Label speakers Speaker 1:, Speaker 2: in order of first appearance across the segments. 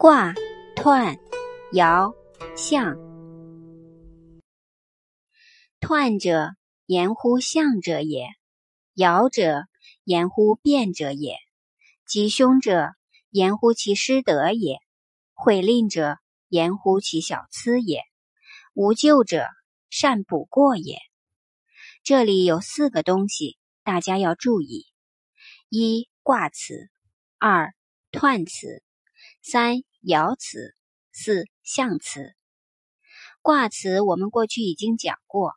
Speaker 1: 卦、彖、爻、象。彖者，言乎象者也；爻者，言乎变者也；吉凶者，言乎其失德也；悔吝者，言乎其小疵也；无咎者，善补过也。这里有四个东西，大家要注意：一、卦辞；二、彖辞。三爻辞，四象辞。卦辞我们过去已经讲过，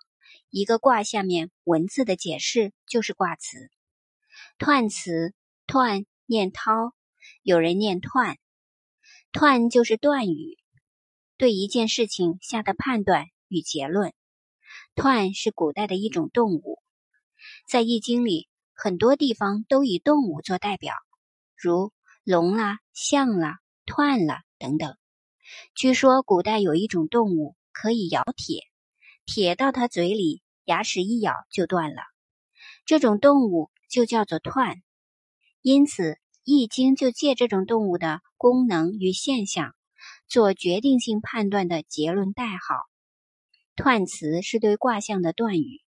Speaker 1: 一个卦下面文字的解释就是卦辞。彖辞，彖念涛，有人念彖，彖就是断语，对一件事情下的判断与结论。彖是古代的一种动物，在易经里很多地方都以动物做代表，如龙啦、象啦。断了等等。据说古代有一种动物可以咬铁，铁到它嘴里，牙齿一咬就断了。这种动物就叫做断。因此，《易经》就借这种动物的功能与现象，做决定性判断的结论代号。断词是对卦象的断语，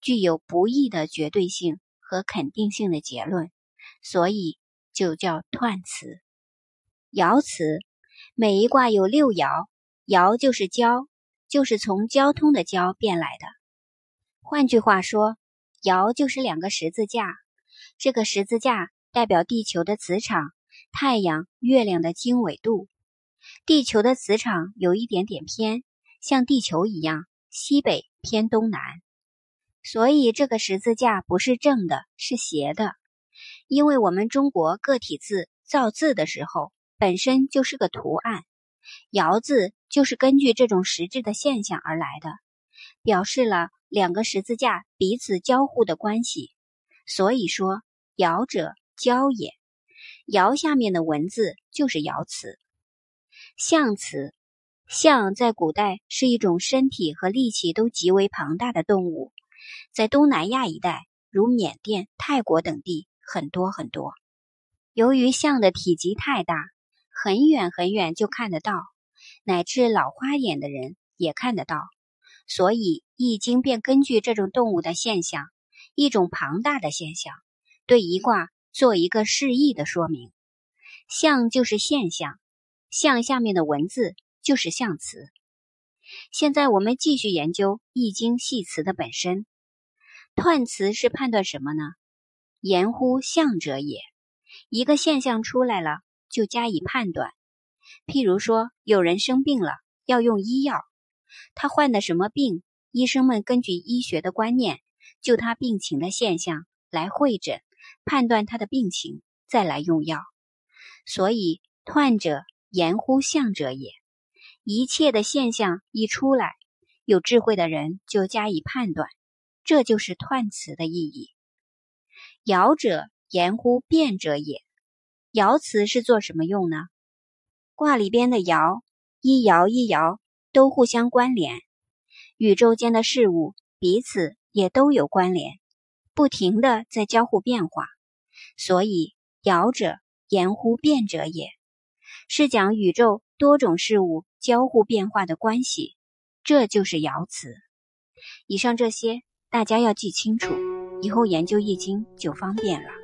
Speaker 1: 具有不易的绝对性和肯定性的结论，所以就叫断词。爻辞，每一卦有六爻，爻就是交，就是从交通的交变来的。换句话说，爻就是两个十字架，这个十字架代表地球的磁场、太阳、月亮的经纬度。地球的磁场有一点点偏，像地球一样，西北偏东南，所以这个十字架不是正的，是斜的。因为我们中国个体字造字的时候。本身就是个图案，爻字就是根据这种实质的现象而来的，表示了两个十字架彼此交互的关系。所以说，爻者交也。爻下面的文字就是爻辞。象辞，象在古代是一种身体和力气都极为庞大的动物，在东南亚一带，如缅甸、泰国等地很多很多。由于象的体积太大。很远很远就看得到，乃至老花眼的人也看得到，所以《易经》便根据这种动物的现象，一种庞大的现象，对一卦做一个示意的说明。象就是现象，象下面的文字就是象辞。现在我们继续研究《易经》系辞的本身。彖辞是判断什么呢？言乎象者也，一个现象出来了。就加以判断。譬如说，有人生病了，要用医药，他患的什么病？医生们根据医学的观念，就他病情的现象来会诊，判断他的病情，再来用药。所以，彖者言乎象者也。一切的现象一出来，有智慧的人就加以判断，这就是彖辞的意义。爻者言乎变者也。爻辞是做什么用呢？卦里边的爻，一爻一爻都互相关联，宇宙间的事物彼此也都有关联，不停的在交互变化，所以爻者言乎变者也，是讲宇宙多种事物交互变化的关系，这就是爻辞。以上这些大家要记清楚，以后研究易经就方便了。